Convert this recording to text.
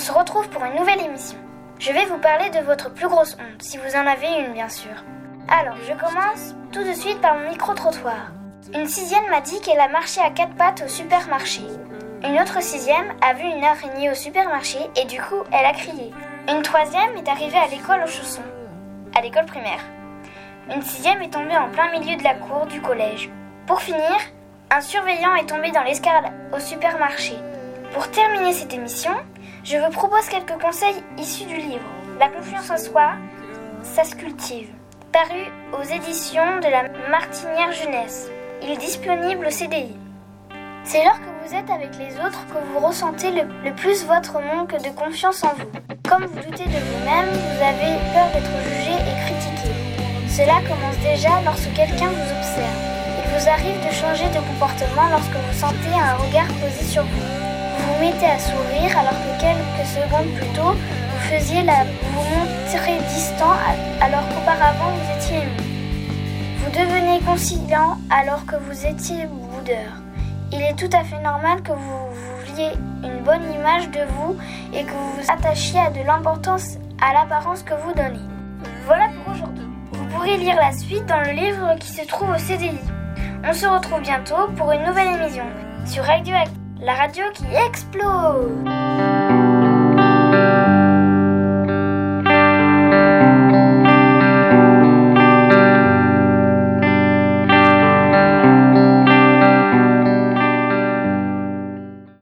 se retrouve pour une nouvelle émission. Je vais vous parler de votre plus grosse honte, si vous en avez une bien sûr. Alors, je commence tout de suite par mon micro-trottoir. Une sixième m'a dit qu'elle a marché à quatre pattes au supermarché. Une autre sixième a vu une araignée au supermarché et du coup, elle a crié. Une troisième est arrivée à l'école aux chaussons, à l'école primaire. Une sixième est tombée en plein milieu de la cour du collège. Pour finir, un surveillant est tombé dans l'escalade au supermarché. Pour terminer cette émission, je vous propose quelques conseils issus du livre La confiance en soi, ça se cultive, paru aux éditions de la Martinière Jeunesse. Il est disponible au CDI. C'est lors que vous êtes avec les autres que vous ressentez le, le, plus votre manque de confiance en vous. Comme vous doutez de vous-même, vous avez peur d'être jugé et critiqué. Cela commence déjà lorsque quelqu'un vous observe. Il vous arrive de changer de comportement lorsque vous sentez un regard posé sur vous. Vous mettez à sourire alors que quelques secondes plus tôt, vous faisiez la vous montrez distant alors qu'auparavant vous étiez ému. Vous devenez conciliant alors que vous étiez boudeur. Il est tout à fait normal que vous vouliez une bonne image de vous et que vous vous attachiez à de l'importance à l'apparence que vous donnez. Voilà pour aujourd'hui. Vous pourrez lire la suite dans le livre qui se trouve au CDI. On se retrouve bientôt pour une nouvelle émission sur Radio la radio qui explose.